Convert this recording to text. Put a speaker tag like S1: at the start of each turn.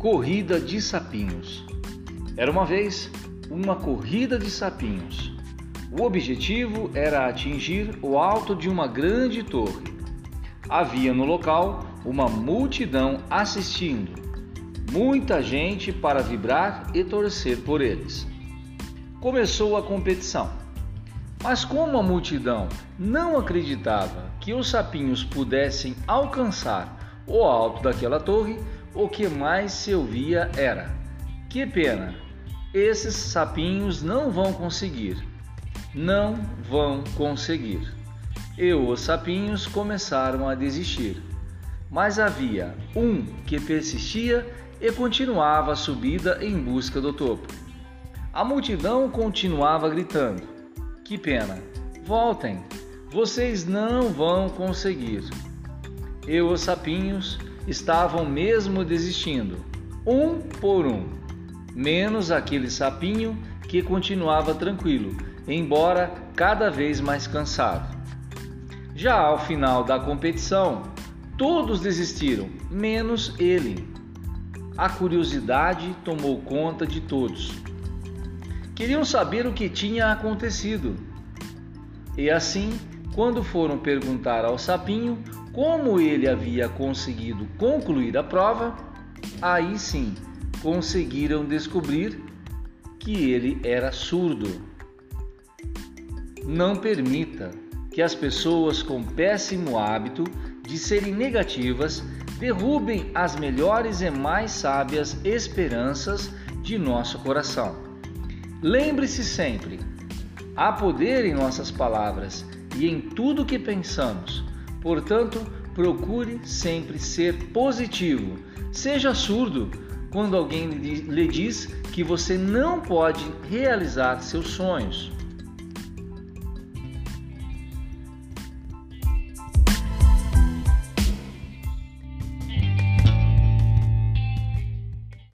S1: Corrida de sapinhos. Era uma vez uma corrida de sapinhos. O objetivo era atingir o alto de uma grande torre. Havia no local uma multidão assistindo, muita gente para vibrar e torcer por eles. Começou a competição. Mas como a multidão não acreditava que os sapinhos pudessem alcançar o alto daquela torre, o que mais se ouvia era: Que pena, esses sapinhos não vão conseguir. Não vão conseguir. E os sapinhos começaram a desistir. Mas havia um que persistia e continuava a subida em busca do topo. A multidão continuava gritando: Que pena, voltem, vocês não vão conseguir. E os sapinhos estavam mesmo desistindo, um por um, menos aquele sapinho que continuava tranquilo, embora cada vez mais cansado. Já ao final da competição, todos desistiram, menos ele. A curiosidade tomou conta de todos. Queriam saber o que tinha acontecido. E assim, quando foram perguntar ao sapinho como ele havia conseguido concluir a prova, aí sim conseguiram descobrir que ele era surdo. Não permita que as pessoas com péssimo hábito de serem negativas derrubem as melhores e mais sábias esperanças de nosso coração. Lembre-se sempre: há poder em nossas palavras e em tudo que pensamos. Portanto, procure sempre ser positivo. Seja surdo quando alguém lhe diz que você não pode realizar seus sonhos.